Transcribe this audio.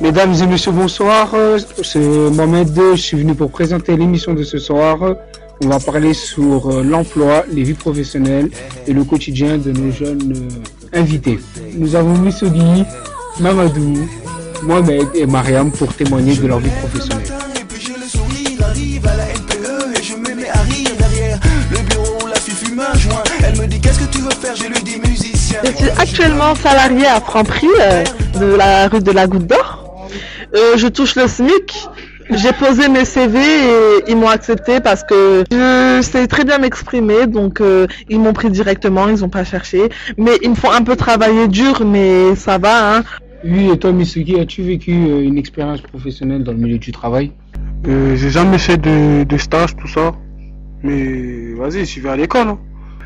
Mesdames et messieurs, bonsoir. C'est Mohamed. Je suis venu pour présenter l'émission de ce soir. On va parler sur euh, l'emploi, les vies professionnelles et le quotidien de nos jeunes euh, invités. Nous avons Missogi, Mamadou, Mohamed et Mariam pour témoigner de leur vie professionnelle. Je me mets à rire derrière le bureau. La fille fume un joint, elle me dit qu'est-ce que tu veux faire, je lui dis musicien. Je suis actuellement salarié à Franprix euh, de la rue de la Goutte d'Or. Euh, je touche le SMIC. J'ai posé mes CV et ils m'ont accepté parce que je sais très bien m'exprimer, donc euh, ils m'ont pris directement, ils n'ont pas cherché. Mais ils me font un peu travailler dur, mais ça va. Hein. Oui, et toi, Misugi, as-tu vécu euh, une expérience professionnelle dans le milieu du travail? Euh, j'ai jamais fait de, de stage, tout ça. Mais vas-y, je vais à l'école. hein.